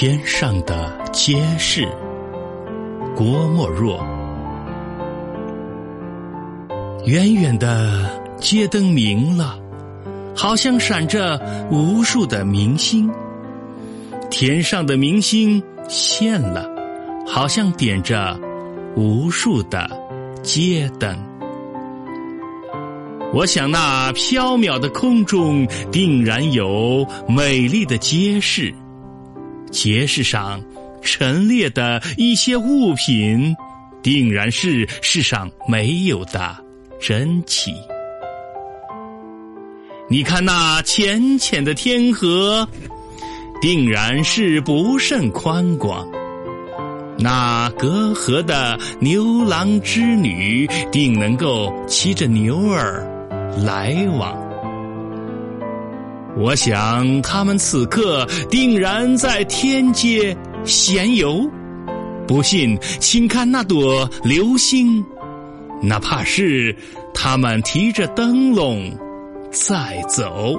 天上的街市，郭沫若。远远的街灯明了，好像闪着无数的明星。天上的明星现了，好像点着无数的街灯。我想，那缥缈的空中定然有美丽的街市。街市上陈列的一些物品，定然是世上没有的珍奇。你看那浅浅的天河，定然是不甚宽广；那隔河的牛郎织女，定能够骑着牛儿来往。我想，他们此刻定然在天街闲游。不信，请看那朵流星，哪怕是他们提着灯笼在走。